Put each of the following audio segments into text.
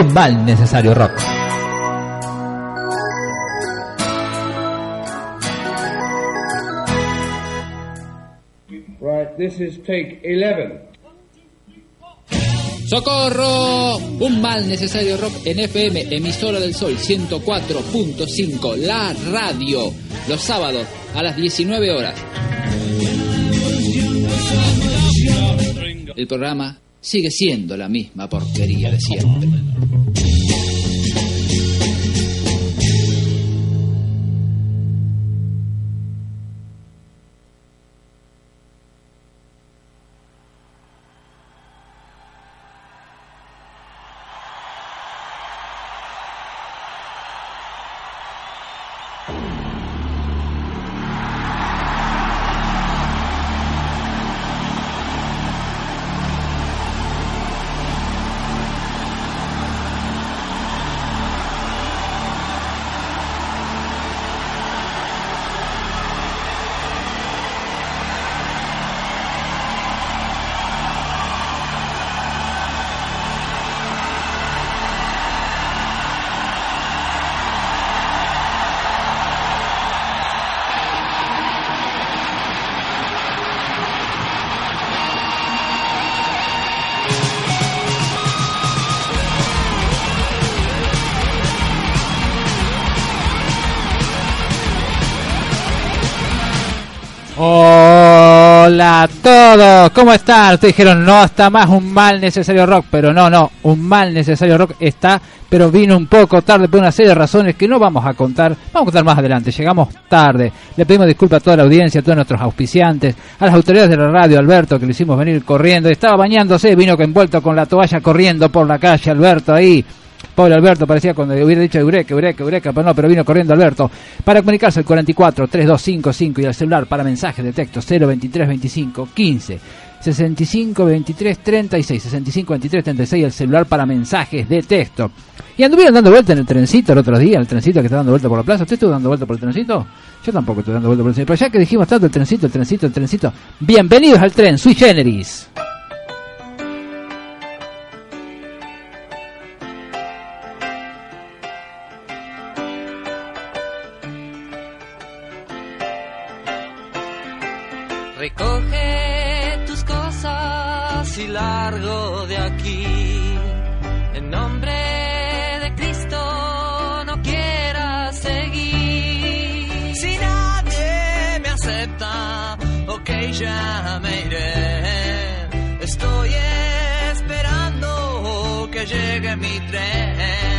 un mal necesario rock. Right, this is take 11. ¡Socorro! Un mal necesario rock en FM, emisora del Sol 104.5, la radio, los sábados a las 19 horas. El programa sigue siendo la misma porquería de siempre. ¿Cómo están? Ustedes dijeron, no está más un mal necesario rock, pero no, no, un mal necesario rock está, pero vino un poco tarde por una serie de razones que no vamos a contar, vamos a contar más adelante, llegamos tarde, le pedimos disculpas a toda la audiencia, a todos nuestros auspiciantes, a las autoridades de la radio, Alberto, que lo hicimos venir corriendo, estaba bañándose, vino envuelto con la toalla corriendo por la calle, Alberto ahí, Pobre Alberto, parecía cuando hubiera dicho Eureka, Eureka, Eureka, pero no, pero vino corriendo Alberto. Para comunicarse al 44 3255 y al celular para mensajes de texto 023 25 15 65 23 36 65 23 36 el celular para mensajes de texto. Y anduvieron dando vuelta en el trencito el otro día, el trencito que está dando vuelta por la plaza. ¿Usted estuvo dando vuelta por el trencito? Yo tampoco estoy dando vuelta por el trencito. Pero ya que dijimos tanto el trencito, el trencito, el trencito. Bienvenidos al tren, sui generis. Ya me iré. Estoy esperando que llegue mi tren.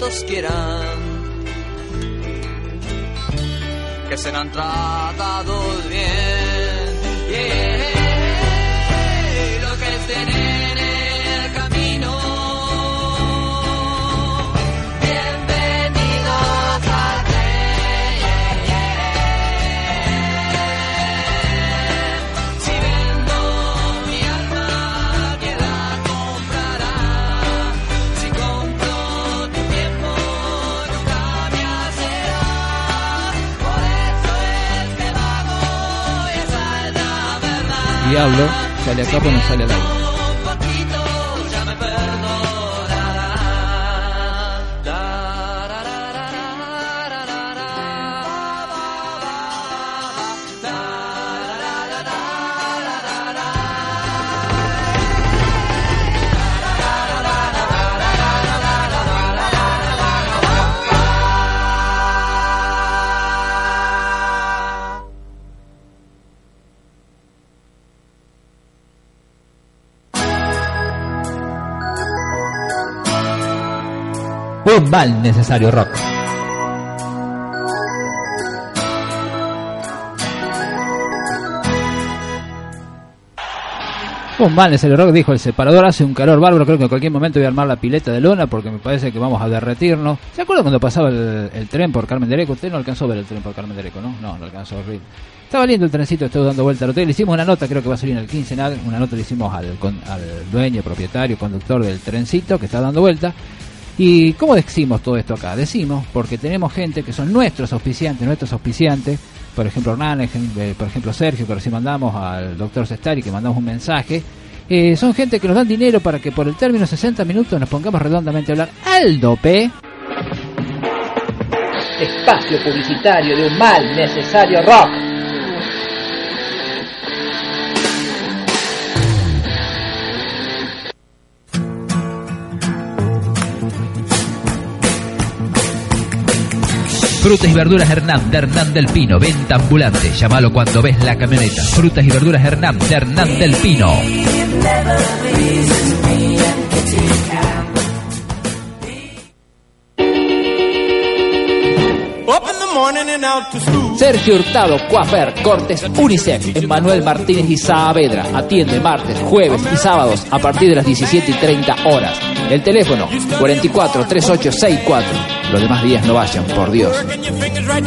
Cuantos quieran, que serán tratados bien. Diablo, sale acá pero no sale al aire. Un mal necesario rock. Un mal necesario rock, dijo el separador, hace un calor bárbaro, creo que en cualquier momento voy a armar la pileta de lona porque me parece que vamos a derretirnos. ¿Se acuerdan cuando pasaba el, tren por Carmen de Areco? Usted no alcanzó a ver el tren por Carmen de Areco, ¿no? No, no alcanzó a ver. Estaba lindo el trencito, estuvo dando vuelta al hotel. Le hicimos una nota, creo que va a salir en el quincenal. Una nota le hicimos al, al dueño, propietario, conductor del trencito que está dando vuelta. ¿Y cómo decimos todo esto acá? Decimos porque tenemos gente que son nuestros auspiciantes, nuestros auspiciantes. Por ejemplo, Hernán, ejem- eh, por ejemplo, Sergio, que recién mandamos al doctor Sestari, que mandamos un mensaje. Eh, son gente que nos dan dinero para que por el término 60 minutos nos pongamos redondamente a hablar al dope. Espacio publicitario de un mal necesario rock. Frutas y verduras Hernán de Hernán del Pino, venta ambulante. Llámalo cuando ves la camioneta. Frutas y verduras Hernán de Hernán del Pino. Sergio Hurtado, Coafer, Cortes, Unicef, Emanuel Martínez y Saavedra. Atiende martes, jueves y sábados a partir de las 17 y 30 horas. El teléfono 44 3864. Los demás días no vayan, por Dios. Working your fingers right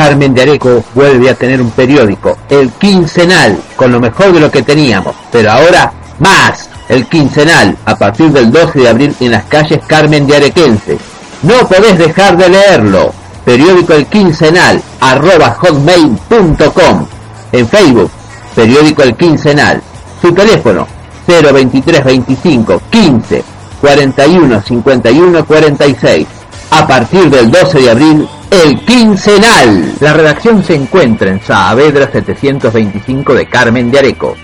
Carmen de Areco vuelve a tener un periódico, el quincenal, con lo mejor de lo que teníamos, pero ahora más, el quincenal, a partir del 12 de abril en las calles Carmen de Arequense. No podés dejar de leerlo. Periódico El Quincenal, arroba hotmail.com. En Facebook, Periódico El Quincenal. Su teléfono, 02325 15 41 51 46. A partir del 12 de abril, El Quincenal. La redacción se encuentra en Saavedra 725 de Carmen de Areco.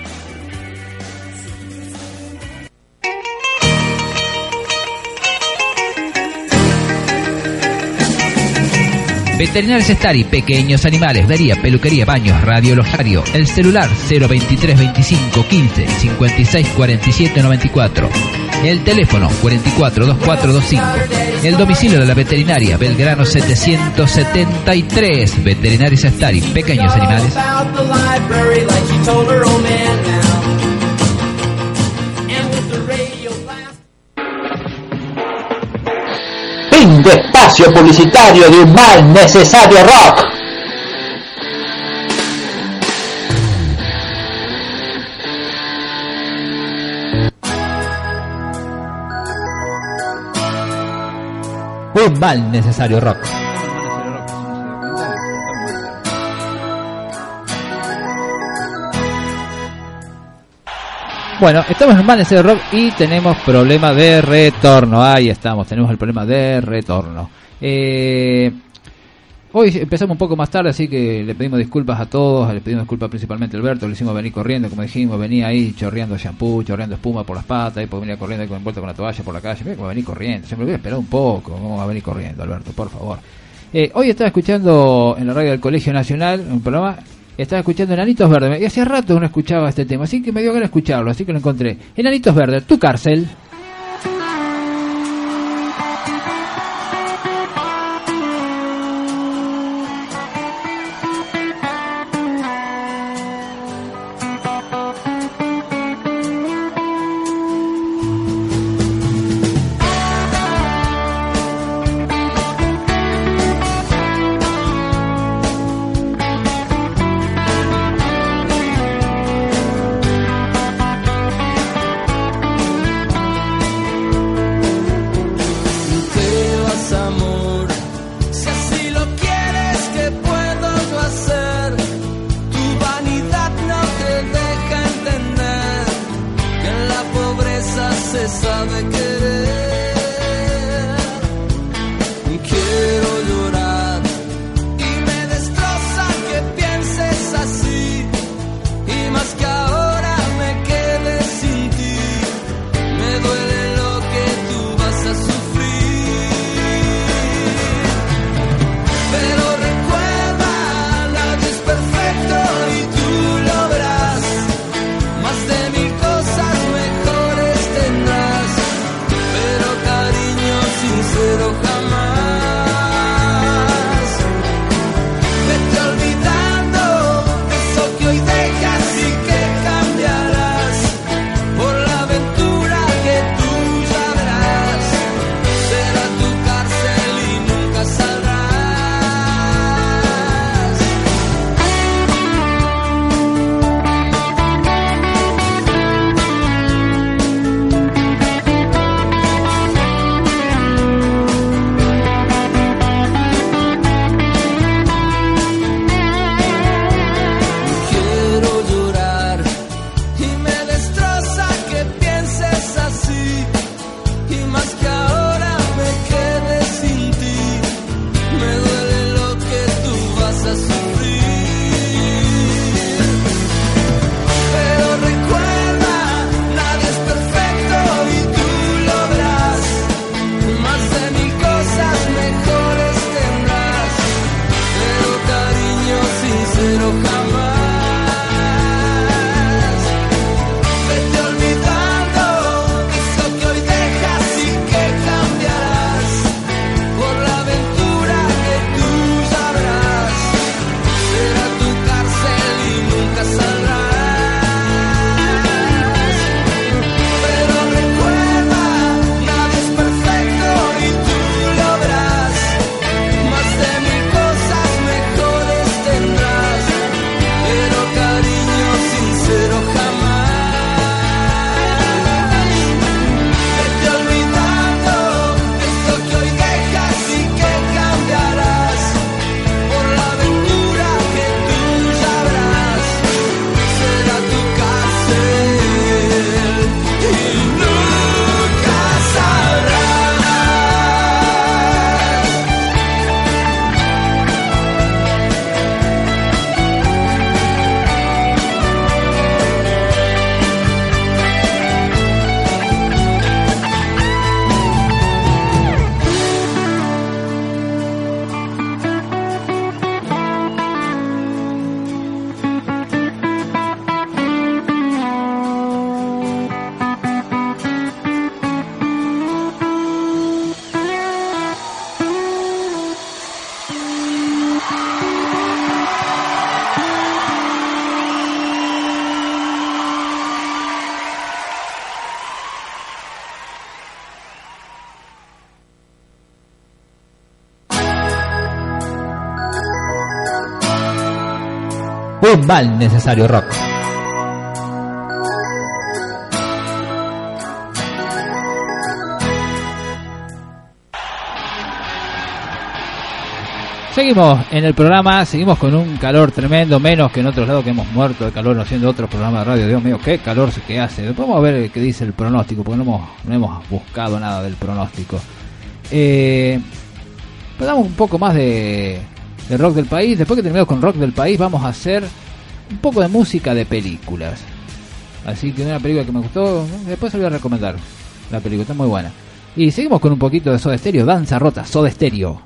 Veterinarios Estari, pequeños animales, vería, peluquería, baños, radiologario. El celular 023 25 15 56 47 94. El teléfono 44 2425. El domicilio de la veterinaria Belgrano 773. Veterinarios Estari, pequeños animales. Fin de espacio publicitario de un mal necesario rock. Un mal necesario rock. Bueno, estamos en necesario rock y tenemos problema de retorno. Ahí estamos, tenemos el problema de retorno. Eh, hoy empezamos un poco más tarde, así que le pedimos disculpas a todos. Le pedimos disculpas principalmente a Alberto, le hicimos venir corriendo, como dijimos, venía ahí chorreando shampoo, chorreando espuma por las patas, y pues venía corriendo con envuelto con la toalla por la calle. Mira cómo venir corriendo, siempre voy a esperar un poco. ¿Cómo va a venir corriendo, Alberto? Por favor. Eh, hoy estaba escuchando en la radio del Colegio Nacional un programa. Estaba escuchando Enanitos Verdes. Y hacía rato no escuchaba este tema, así que me dio ganas de escucharlo, así que lo encontré. Enanitos Verdes, tu cárcel. Mal necesario rock. Seguimos en el programa, seguimos con un calor tremendo, menos que en otros lados que hemos muerto de calor haciendo otro programa de radio. Dios mío, qué calor que hace. Vamos a ver qué dice el pronóstico, porque no hemos, no hemos buscado nada del pronóstico. Eh, damos un poco más de, de rock del país. Después que terminamos con rock del país, vamos a hacer un poco de música de películas. Así que una película que me gustó, después se voy a recomendar. La película está muy buena. Y seguimos con un poquito de Soda Stereo, Danza Rota, Soda Stereo.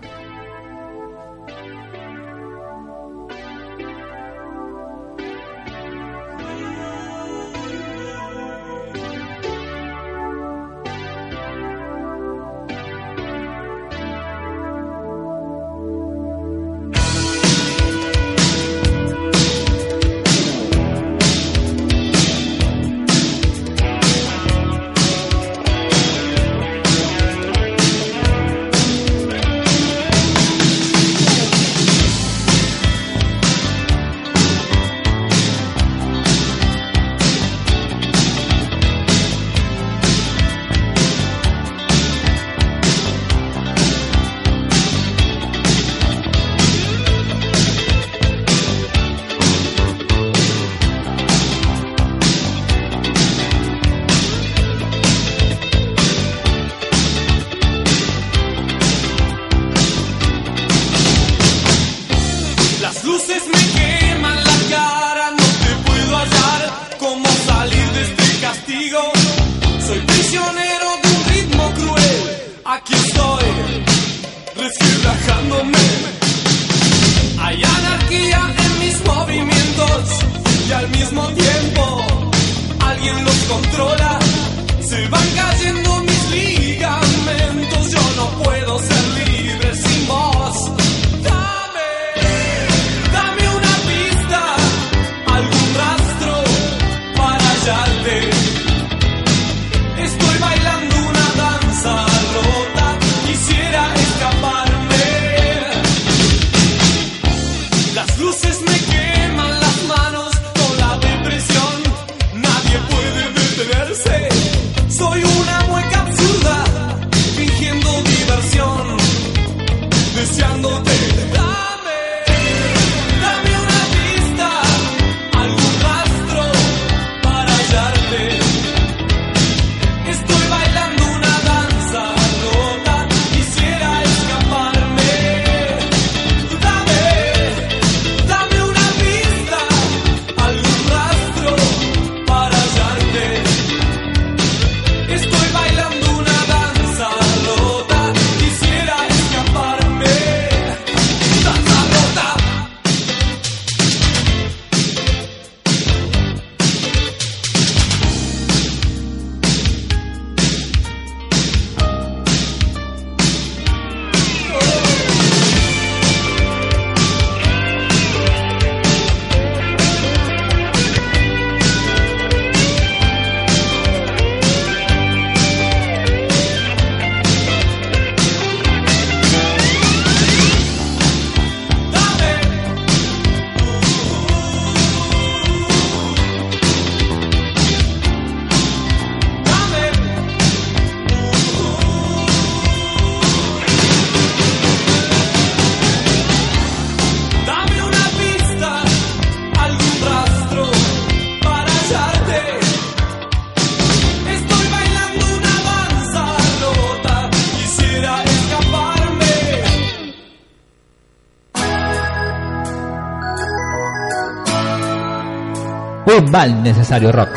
Mal necesario rock.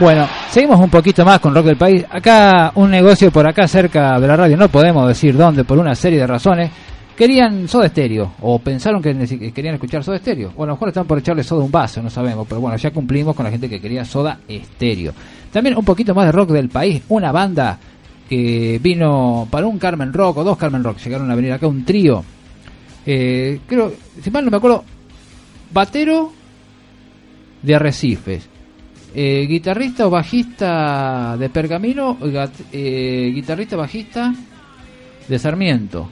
Bueno, seguimos un poquito más con Rock del País. Acá, un negocio por acá cerca de la radio, no podemos decir dónde, por una serie de razones. Querían soda estéreo, o pensaron que querían escuchar soda estéreo. O a lo mejor están por echarle soda un vaso, no sabemos. Pero bueno, ya cumplimos con la gente que quería soda estéreo. También un poquito más de rock del país. Una banda que vino para un Carmen Rock, o dos Carmen Rock, llegaron a venir acá, un trío. Eh, creo, si mal no me acuerdo, Batero de Arrecifes. Eh, guitarrista o bajista de Pergamino, eh, guitarrista bajista de Sarmiento.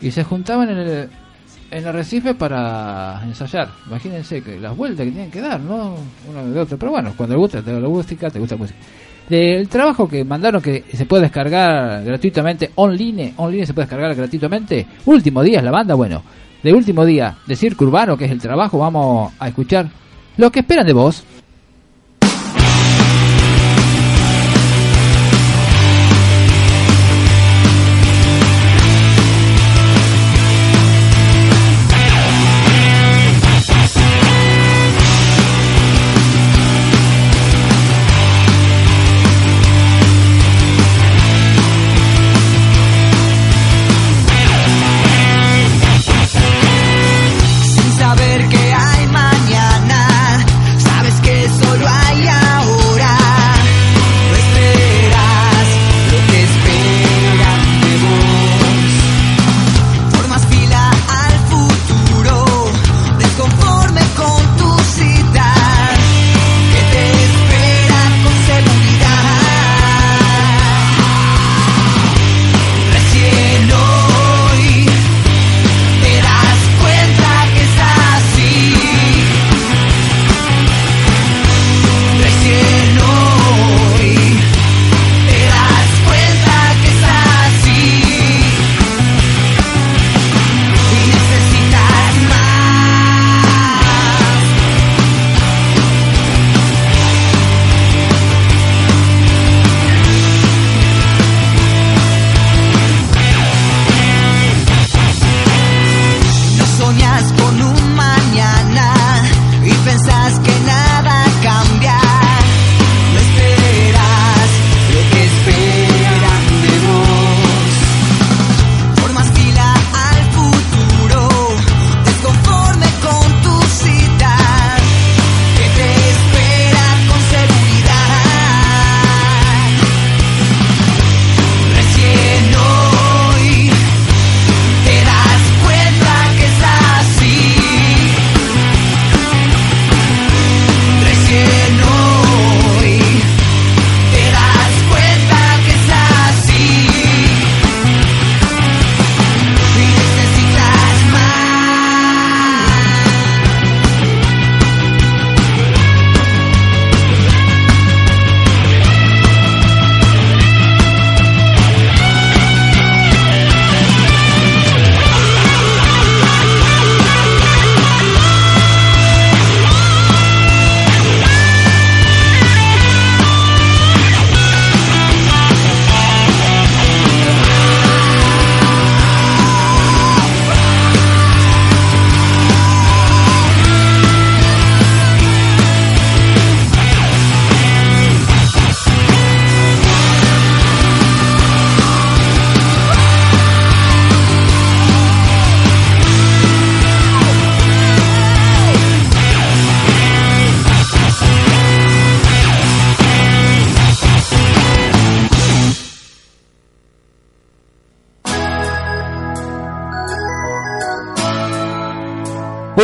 Y se juntaban en el, en Arrecife para ensayar. Imagínense que las vueltas que tienen que dar, ¿no? Uno de otro. Pero bueno, cuando te gusta te la música, te gusta música. Del trabajo que mandaron que se puede descargar gratuitamente online, online se puede descargar gratuitamente. Último día es la banda, bueno. De último día de Circo Urbano, que es el trabajo, vamos a escuchar lo que esperan de vos.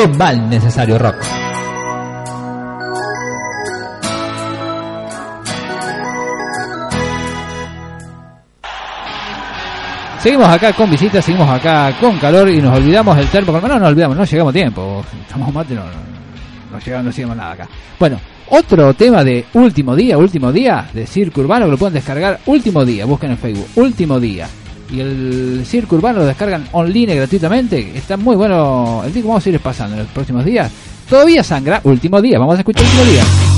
Un mal necesario rock. Seguimos acá con visitas, seguimos acá con calor y nos olvidamos del termo. No, no olvidamos, no llegamos a tiempo. Estamos mate, no, no, no llegamos, no hicimos nada acá. Bueno, otro tema de último día, último día de Circo Urbano que lo pueden descargar último día, busquen en Facebook, último día. Y el Circo Urbano lo descargan online gratuitamente. Está muy bueno. El disco vamos a ir pasando en los próximos días. Todavía sangra, último día. Vamos a escuchar último día.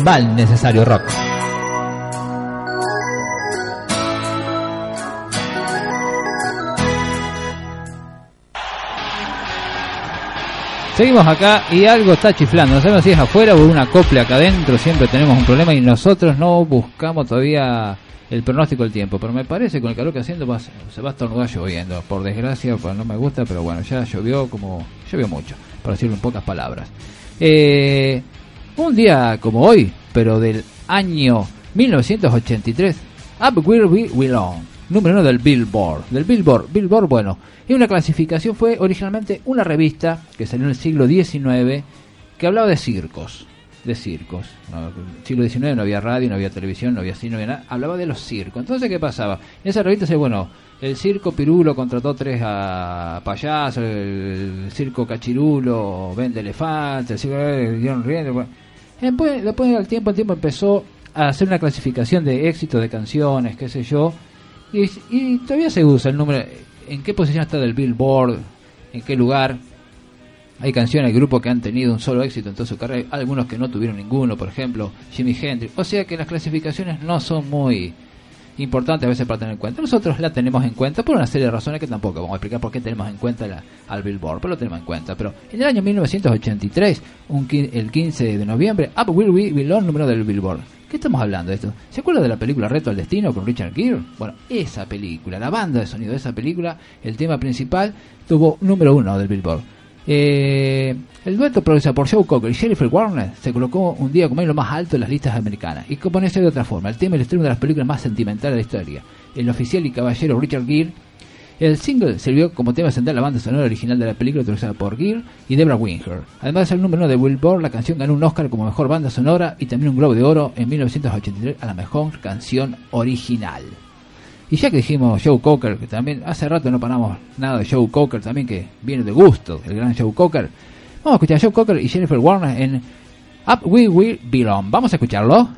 Un mal necesario rock. Seguimos acá y algo está chiflando. No sabemos si es afuera o una copla acá adentro. Siempre tenemos un problema y nosotros no buscamos todavía el pronóstico del tiempo. Pero me parece con el calor que haciendo se va a estornudar lloviendo. Por desgracia, pues no me gusta, pero bueno, ya llovió como. llovió mucho, por decirlo en pocas palabras. Eh, un día como hoy, pero del año 1983, Up Where We Belong, número uno del Billboard. Del Billboard, Billboard, bueno, y una clasificación fue originalmente una revista que salió en el siglo XIX que hablaba de circos. De circos. El siglo XIX no había radio, no había televisión, no había cine, no había nada. Hablaba de los circos. Entonces, ¿qué pasaba? En esa revista se bueno, el circo Pirulo contrató tres a payasos, el circo Cachirulo vende elefantes, el circo eh, dieron riendo. Después, después al tiempo, al tiempo empezó a hacer una clasificación de éxito de canciones, qué sé yo. Y, y todavía se usa el número. ¿En qué posición está del Billboard? ¿En qué lugar? Hay canciones, grupos que han tenido un solo éxito en toda su carrera, algunos que no tuvieron ninguno, por ejemplo, Jimi Hendrix. O sea que las clasificaciones no son muy importantes a veces para tener en cuenta. Nosotros la tenemos en cuenta por una serie de razones que tampoco vamos a explicar por qué tenemos en cuenta la- al Billboard, pero lo tenemos en cuenta. Pero en el año 1983, un, el 15 de noviembre, Up Will We Belong, número del Billboard. ¿Qué estamos hablando de esto? ¿Se acuerda de la película Reto al Destino con Richard Gere? Bueno, esa película, la banda de sonido de esa película, el tema principal, tuvo número uno del Billboard. Eh, el dueto producido por Joe Cocker y Jennifer Warner se colocó un día como en lo más alto en las listas americanas. Y como de otra forma, el tema ilustra una de las películas más sentimentales de la historia. El oficial y caballero Richard Gere. El single sirvió como tema central la banda sonora original de la película utilizada por Gere y Debra Winger. Además de ser el número uno de Billboard, la canción ganó un Oscar como mejor banda sonora y también un Globo de Oro en 1983 a la mejor canción original. Y ya que dijimos Joe Cocker, que también hace rato no paramos nada de Joe Cocker, también que viene de gusto, el gran Joe Cocker. Vamos a escuchar a Joe Cocker y Jennifer Warner en Up We Will Belong. Vamos a escucharlo.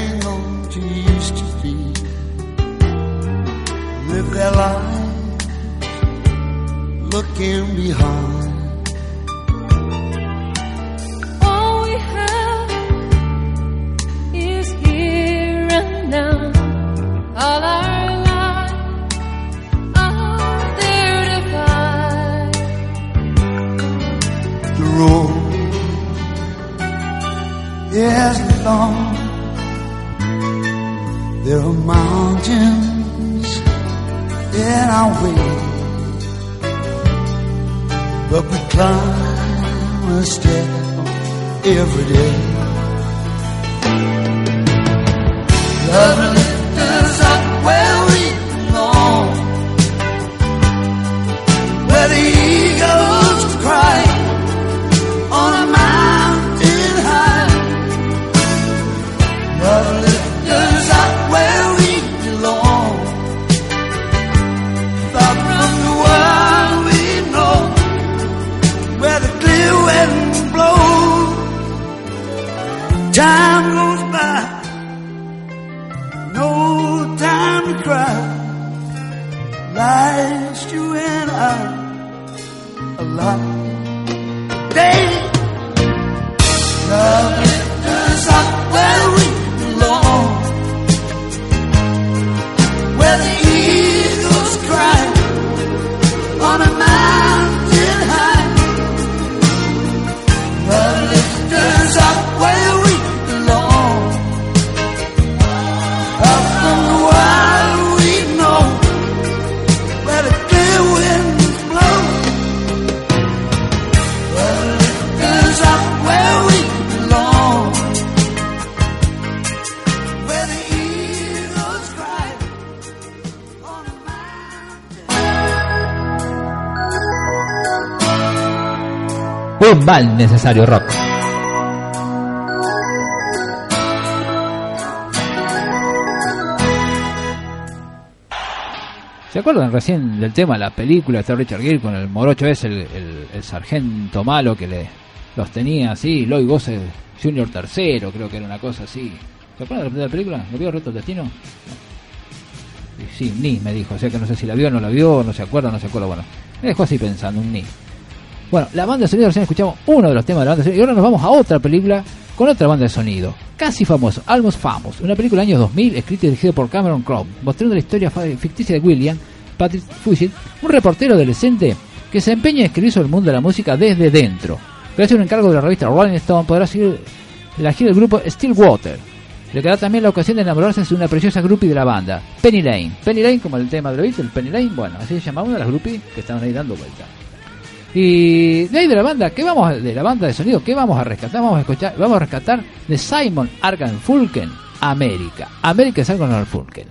To used to be, live their lives looking behind. All we have is here and now. All our lives are there to find. The road is long. There are mountains in our way, but we climb a step every day. Love Un mal necesario rock. ¿Se acuerdan recién del tema de la película de Richard Gere con el morocho ese, el, el- el sargento malo que le los tenía así, Lloyd Gosse Junior tercero, creo que era una cosa así. ¿Se acuerdan de la película? ¿Lo vio Reto del Destino? Sí, ni me dijo, o sea que no sé si la vio o no la vio, no se acuerda, no se acuerda, bueno. Me dejó así pensando, un ni. Bueno, la banda de sonido recién escuchamos uno de los temas de la banda de sonido y ahora nos vamos a otra película con otra banda de sonido. Casi famoso, Almost Famous, una película del año 2000 escrita y dirigida por Cameron Crowe, mostrando la historia ficticia de William Patrick Fusil, un reportero adolescente que se empeña en escribir sobre el mundo de la música desde dentro. Gracias a un encargo de la revista Rolling Stone podrá seguir la gira del grupo Stillwater. Le quedará también la ocasión de enamorarse de una preciosa groupie de la banda, Penny Lane. Penny Lane, como el tema de los Beatles, Penny Lane, bueno, así se llamaba una de las groupies que estaban ahí dando vuelta. Y de ahí de la banda, ¿qué vamos a- de la banda de sonido? ¿Qué vamos a rescatar? Vamos a escuchar, vamos a rescatar de Simon Argan Fulken, América. América es Simon Fulken.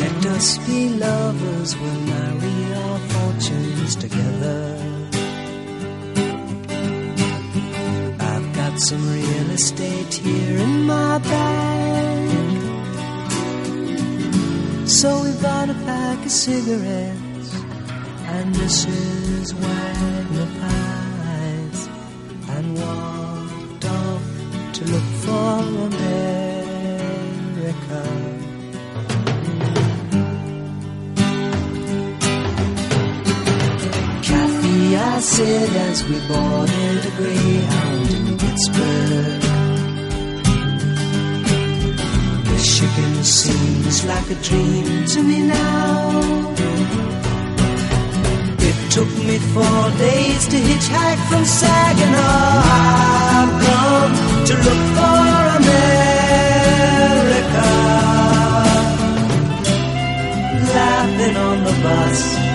Let us be lovers, we'll marry our together. I've got some real estate here in my bag. So we bought a pack of cigarettes and Mrs. Wagner pies and walked off to look for America. I said as we boarded a Greyhound in Pittsburgh. Michigan seems like a dream to me now. It took me four days to hitchhike from Saginaw. I've come to look for America. Laughing on the bus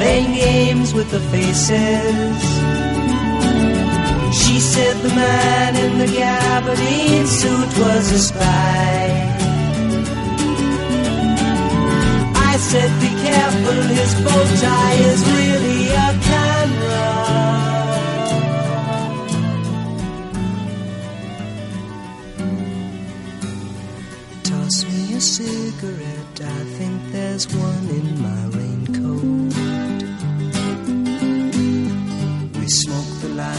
playing games with the faces. She said the man in the gabardine suit was a spy. I said, be careful, his bow tie is really a camera. Toss me a cigarette, I think there's one in my raincoat.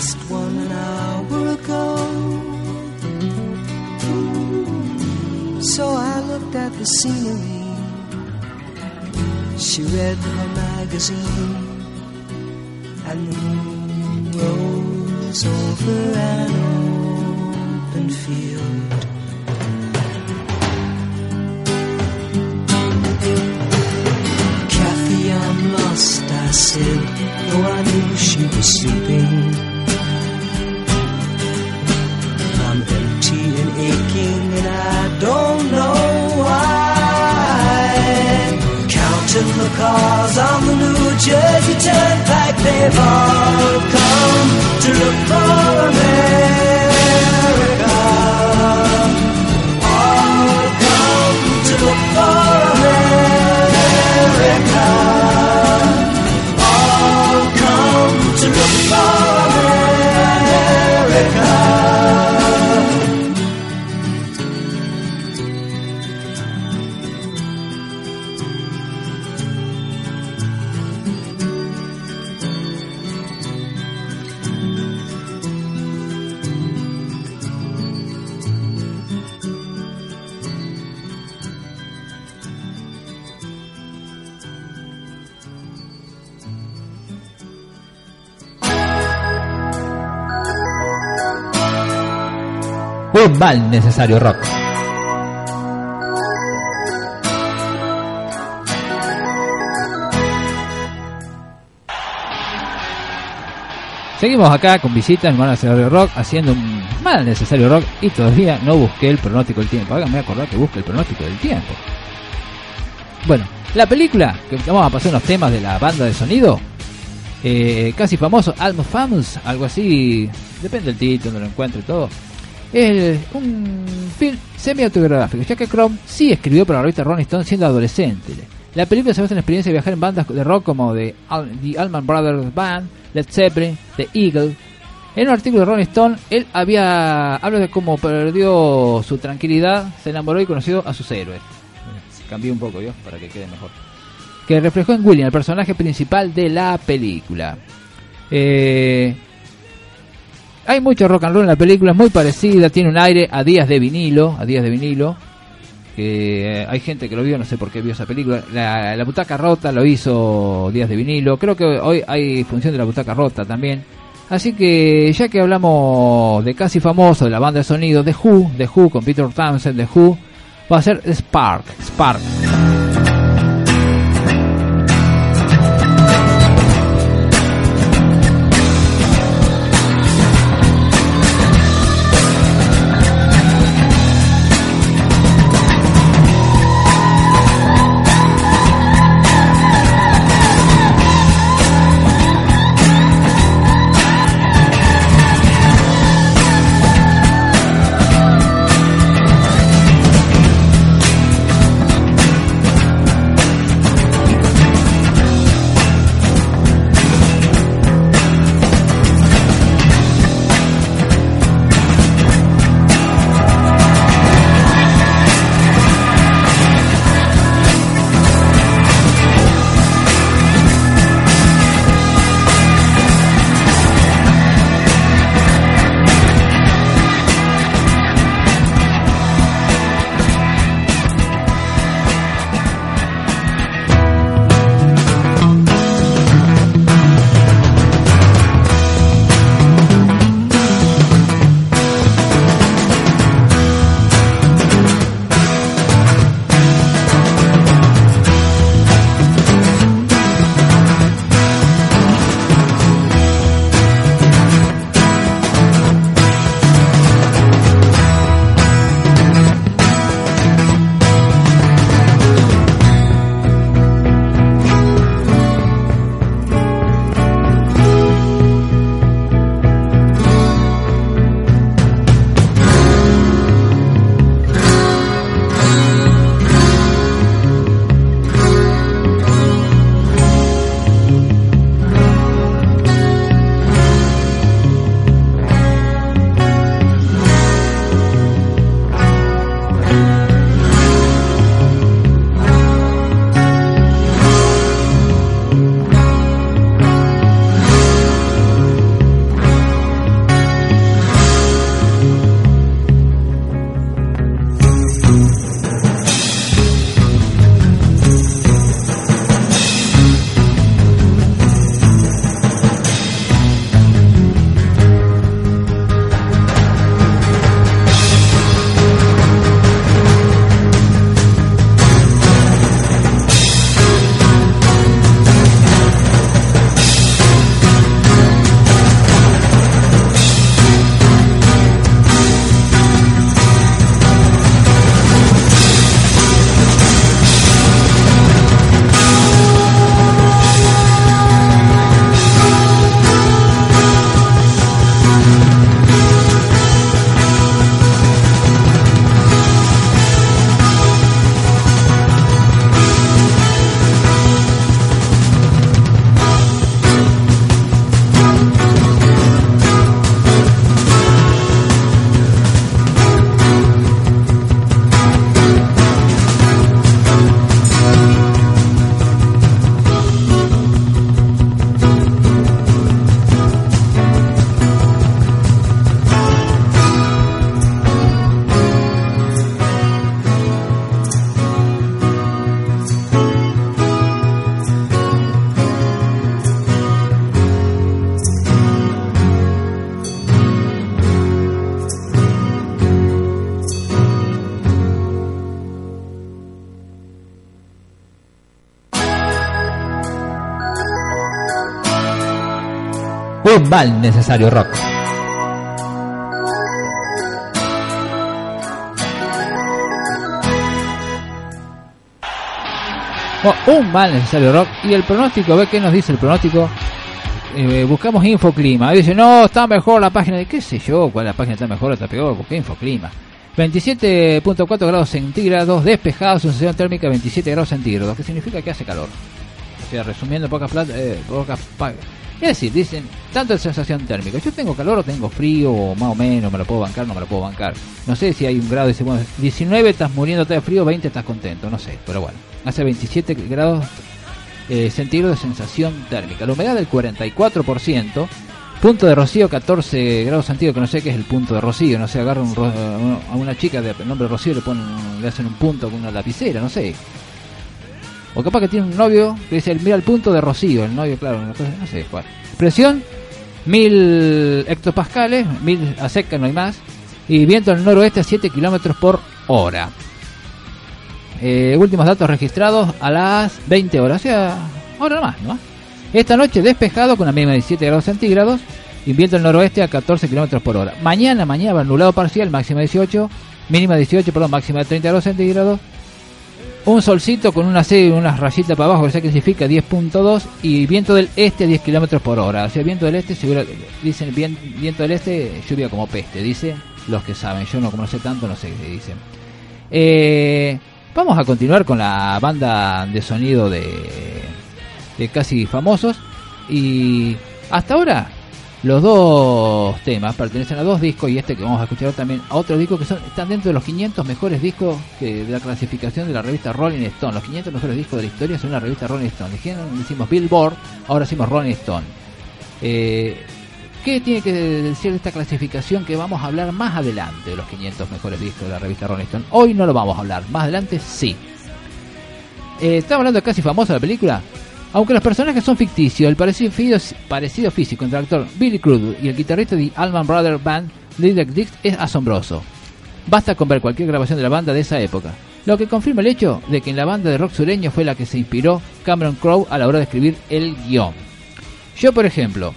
Last one hour ago. So I looked at the scenery. She read her magazine, and the moon rose over an open field. Kathy, I'm lost, I said, though I knew she was sleeping. Cars on the New Jersey Turnpike, they've all come to look for America. Un mal necesario rock. Seguimos acá con visita en Mal Necesario Rock haciendo un mal necesario rock y todavía no busqué el pronóstico del tiempo. Háganme acordar que busque el pronóstico del tiempo. Bueno, la película, que vamos a pasar unos temas de la banda de sonido, eh, casi famoso, Almost Famous, algo así, depende del título, lo encuentre y todo. Es un film semi-autobiográfico, ya que Chrome sí escribió para la revista Rolling Stone siendo adolescente. La película se basa en la experiencia de viajar en bandas de rock como The, Al- The Allman Brothers Band, Led Zeppelin, The Eagle. En un artículo de Rolling Stone, él había habla de cómo perdió su tranquilidad, se enamoró y conoció a sus héroes. Cambié un poco yo para que quede mejor. Que reflejó en William, el personaje principal de la película. Eh, hay mucho rock and roll en la película, es muy parecida, tiene un aire a días de vinilo, a días de vinilo. Eh, hay gente que lo vio, no sé por qué vio esa película. La, la butaca rota lo hizo Días de vinilo. Creo que hoy hay función de la butaca rota también. Así que ya que hablamos de casi famoso de la banda de sonido de Who, de Who con Peter Townsend de Who, va a ser Spark, Spark. Un mal necesario rock. Bueno, un mal necesario rock. Y el pronóstico, ve qué nos dice el pronóstico. Eh, buscamos Infoclima. Dice, no, está mejor la página de qué sé yo, cuál la página está mejor o está peor. Busqué Infoclima. 27.4 grados centígrados, despejados, sensación térmica 27 grados centígrados, que significa que hace calor. O sea, resumiendo, pocas eh, pocas Es decir, dicen, tanto de sensación térmica. Yo tengo calor o tengo frío, o más o menos, me lo puedo bancar, no me lo puedo bancar. No sé si hay un grado, dice, bueno, 19 estás muriéndote de frío, 20 estás contento, no sé, pero bueno. Hace 27 grados eh, centígrados de sensación térmica. La humedad del 44%. Punto de rocío 14 grados centígrados, que no sé qué es el punto de rocío, no sé, agarra un ro- a una chica de nombre Rocío le ponen, le hacen un punto con una lapicera, no sé. O capaz que tiene un novio que dice, mira el punto de rocío, el novio, claro, no sé, cuál. Presión, 1000 hectopascales, 1000 a seca, no hay más. Y viento del noroeste a 7 kilómetros por hora. Eh, últimos datos registrados a las 20 horas, o sea, ahora nomás, ¿no? Esta noche despejado con una mínima de 17 grados centígrados y viento del noroeste a 14 kilómetros por hora. Mañana, mañana, nublado parcial, máxima 18, mínima 18, perdón, máxima de 30 grados centígrados. Un solcito con una C, unas rayitas para abajo, que se significa 10.2 y viento del este a 10 kilómetros por hora. O sea, viento del este, seguro, dicen viento del este, lluvia como peste, dicen los que saben. Yo no, como no sé tanto, no sé qué dicen. Eh, vamos a continuar con la banda de sonido de casi famosos. Y hasta ahora, los dos temas pertenecen a dos discos y este que vamos a escuchar también a otros discos que son, están dentro de los 500 mejores discos que- de la clasificación de la revista Rolling Stone. Los 500 mejores discos de la historia son la revista Rolling Stone. Hicimos Billboard, ahora hicimos Rolling Stone. Eh, ¿Qué tiene que decir de esta clasificación que vamos a hablar más adelante de los 500 mejores discos de la revista Rolling Stone? Hoy no lo vamos a hablar, más adelante sí. Eh, estamos hablando de casi famosa la película. Aunque los personajes son ficticios, el parecido, parecido físico entre el actor Billy Crudup y el guitarrista de Allman Brothers Band, Lydic Dix, es asombroso. Basta con ver cualquier grabación de la banda de esa época, lo que confirma el hecho de que en la banda de rock sureño fue la que se inspiró Cameron Crowe a la hora de escribir el guion. Yo, por ejemplo,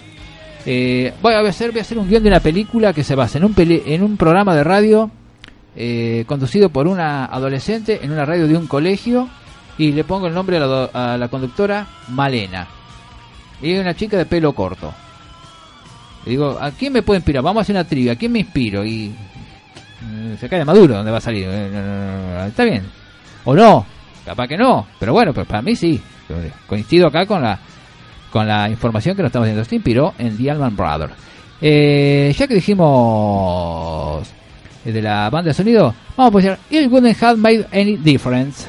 eh, voy, a hacer, voy a hacer un guion de una película que se basa en un, en un programa de radio eh, conducido por una adolescente en una radio de un colegio y le pongo el nombre a la, a la conductora Malena. Y es una chica de pelo corto. Y digo, ¿a quién me puede inspirar? Vamos a hacer una trivia, ¿a quién me inspiro? Y eh, se cae de maduro, ¿dónde va a salir? Eh, Está bien. O no, capaz que no, pero bueno, pues para mí sí. Coincido acá con la con la información que nos estamos diciendo. Se inspiró en The Allman Brothers. Eh, ya que dijimos de la banda de sonido, vamos a poner It Wouldn't Have Made Any Difference.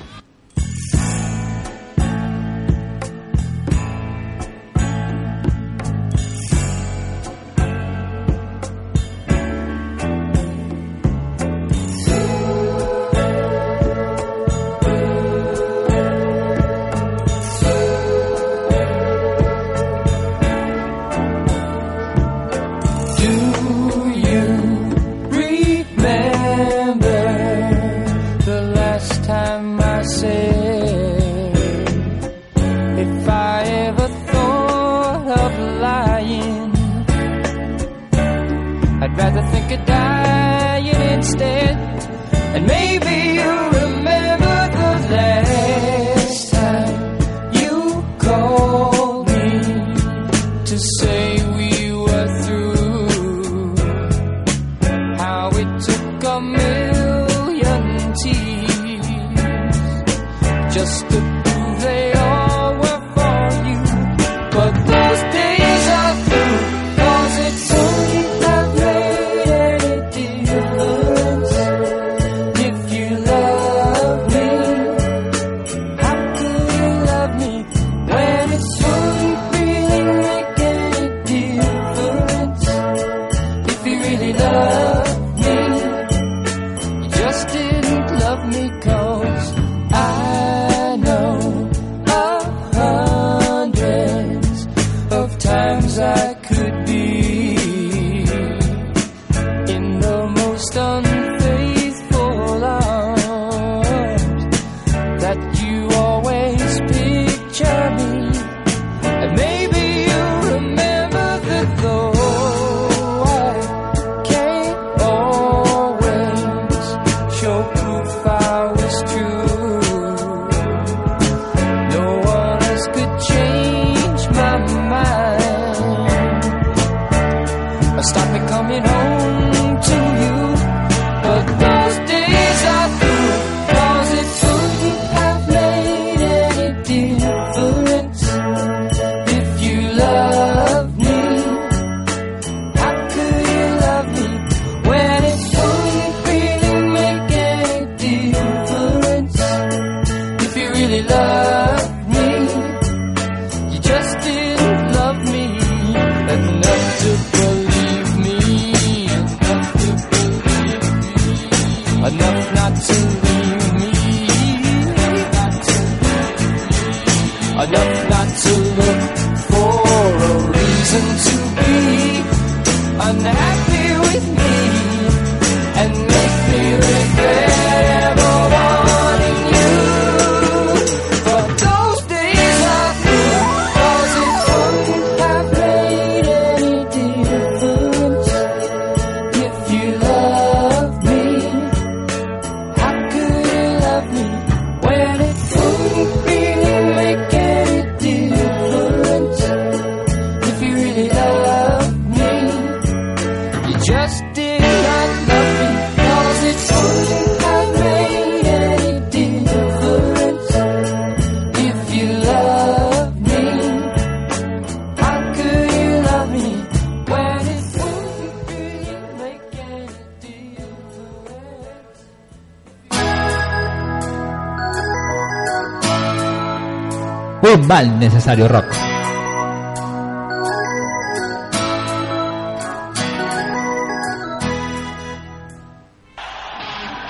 Un mal necesario rock.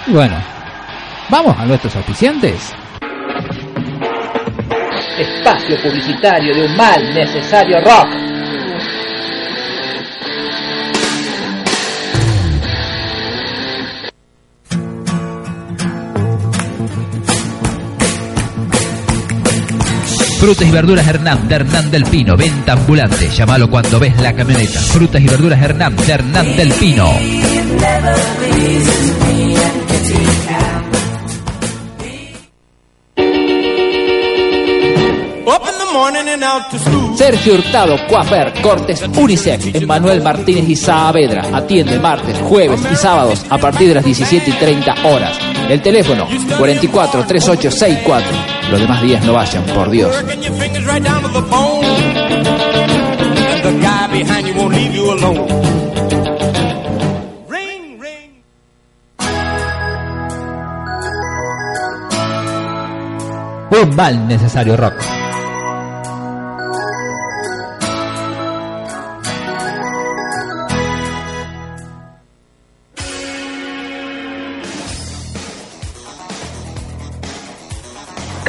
Y bueno, vamos a nuestros auspiciantes. Espacio publicitario de un mal necesario rock. Frutas y verduras Hernán de Hernán del Pino, venta ambulante. Llámalo cuando ves la camioneta. Frutas y verduras Hernán de Hernán del Pino. Sergio Hurtado, Coafer, Cortes, Unisex, Emanuel Martínez y Saavedra. Atiende martes, jueves y sábados a partir de las 17 y 30 horas. El teléfono 44 3864. Los demás días no vayan, por Dios. Working your fingers right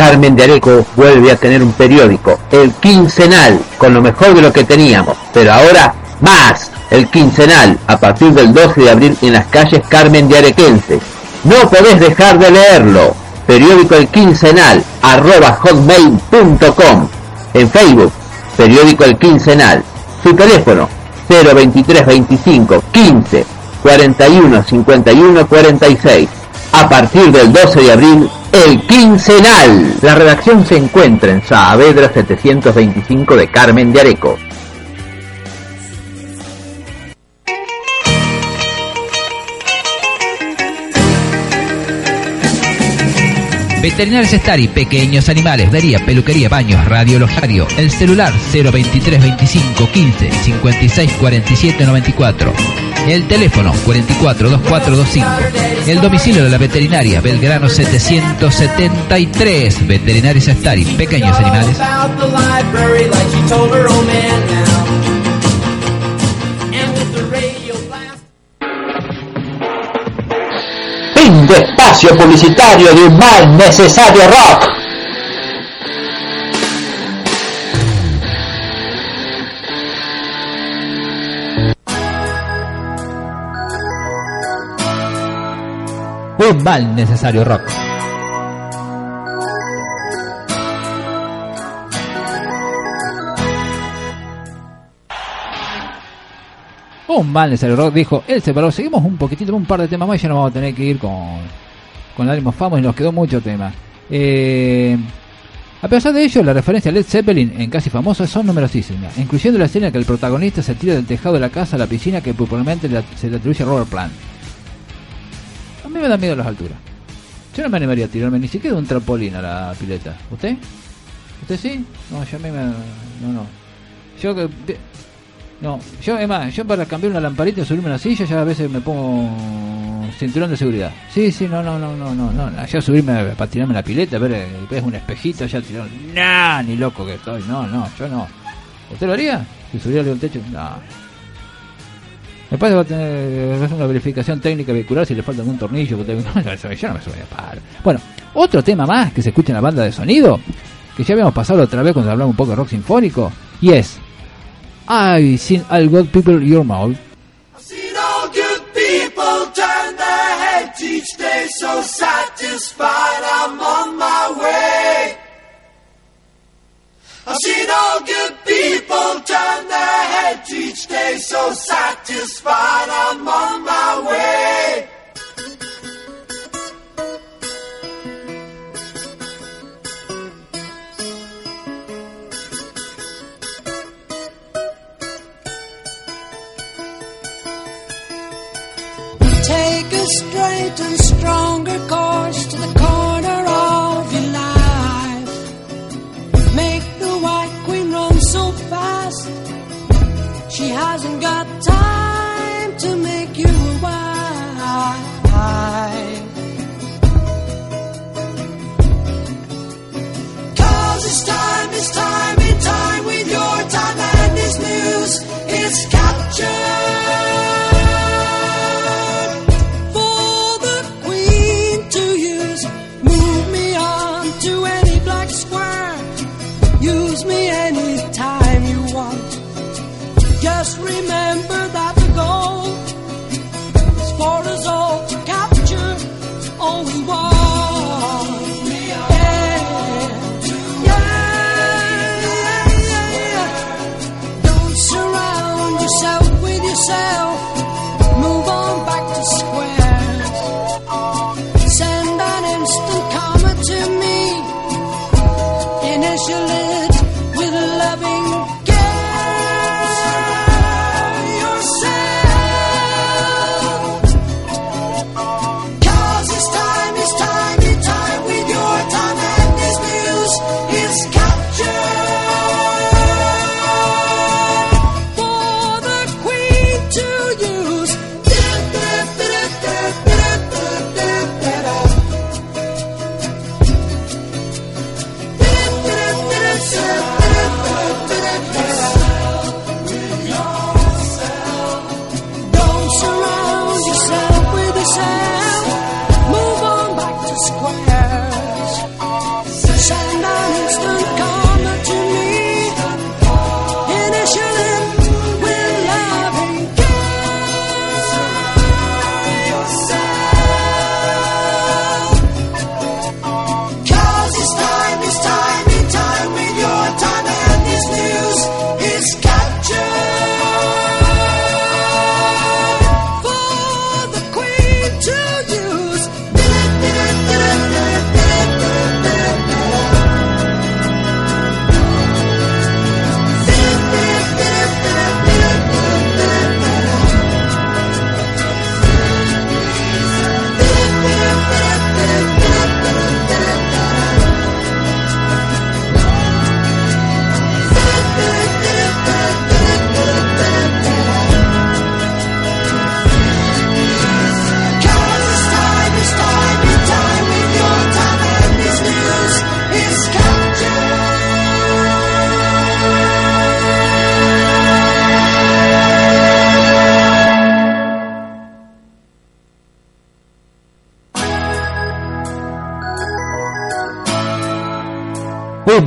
Carmen de Areco vuelve a tener un periódico, el quincenal, con lo mejor de lo que teníamos, pero ahora más, el quincenal, a partir del 12 de abril en las calles Carmen de Arequense. No podés dejar de leerlo. Periódico El Quincenal, hotmail.com. En Facebook, Periódico El Quincenal. Su teléfono, 02325 15 41 51 46. A partir del 12 de abril, El Quincenal. La redacción se encuentra en Saavedra 725 de Carmen de Areco. Veterinarios Estari, pequeños animales, vería, peluquería, baños, radiologario. El celular 023 25 15 56 47 94. El teléfono 44 2425. El domicilio de la veterinaria Belgrano 773. Veterinarios Estari, pequeños animales. De espacio publicitario de un mal necesario rock. Un mal necesario rock. Un mal necesario rock dijo él se paró. Seguimos un poquitito, un par de temas más y ya nos vamos a tener que ir con, con Ánimos Famos y nos quedó mucho tema. Eh, a pesar de ello, la referencia a Led Zeppelin en Casi Famoso son numerosísimas, incluyendo la escena en que el protagonista se tira del tejado de la casa a la piscina que popularmente se le atribuye a Robert Plant. A mí me da miedo las alturas. Yo no me animaría a tirarme ni siquiera un trampolín a la pileta. ¿Usted? ¿Usted sí? No, yo a mí me... No, no. Yo que... No, yo, es más, yo para cambiar una lamparita y subirme a una silla ya a veces me pongo cinturón de seguridad. Sí, sí, no, no, no, no, no, no. Ya subirme para tirarme la pileta, ver, eh, ves un espejito, ya tirón. Nah, ni loco que estoy. No, no, yo no. ¿Usted lo haría? Si subiera al techo, no. Va a tener va a hacer una verificación técnica vehicular si le falta algún tornillo. yo no me subía para. Bueno, otro tema más que se escucha en la banda de sonido, que ya habíamos pasado otra vez cuando hablamos un poco de rock sinfónico, y es I've seen all good people your mouth. Seen all good people turn their heads each day, so satisfied I'm on my way. I've seen all good people turn their heads each day, so satisfied I'm on my way. straight and stronger course to the corner of your life. Make the white queen run so fast, she hasn't got time to make you a wife. It's time, it's time, it's time with your time and this news, it's captured.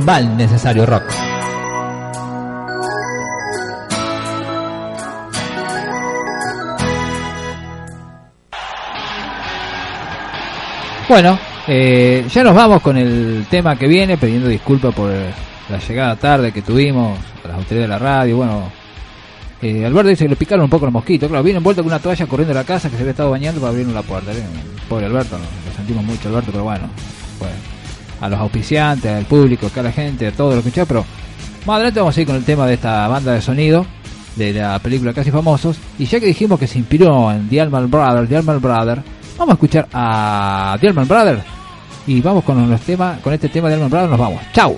De un mal necesario rock. Bueno, eh, ya nos vamos con el tema que viene, pidiendo disculpas por la llegada tarde que tuvimos a las autoridades de la radio. Bueno, eh, Alberto dice que le picaron un poco los mosquitos. Claro, viene envuelto con una toalla corriendo a la casa que se había estado bañando para abrirnos la puerta. Pobre Alberto, lo sentimos mucho, Alberto, pero bueno, a los auspiciantes, al público, a la gente, a todo lo que escucha, pero más adelante vamos a ir con el tema de esta banda de sonido de la película Casi Famosos. Y ya que dijimos que se inspiró en The Allman Brothers, The Allman Brothers, vamos a escuchar a The Allman Brothers y vamos con los temas, con este tema de Allman Brothers, nos vamos. Chau.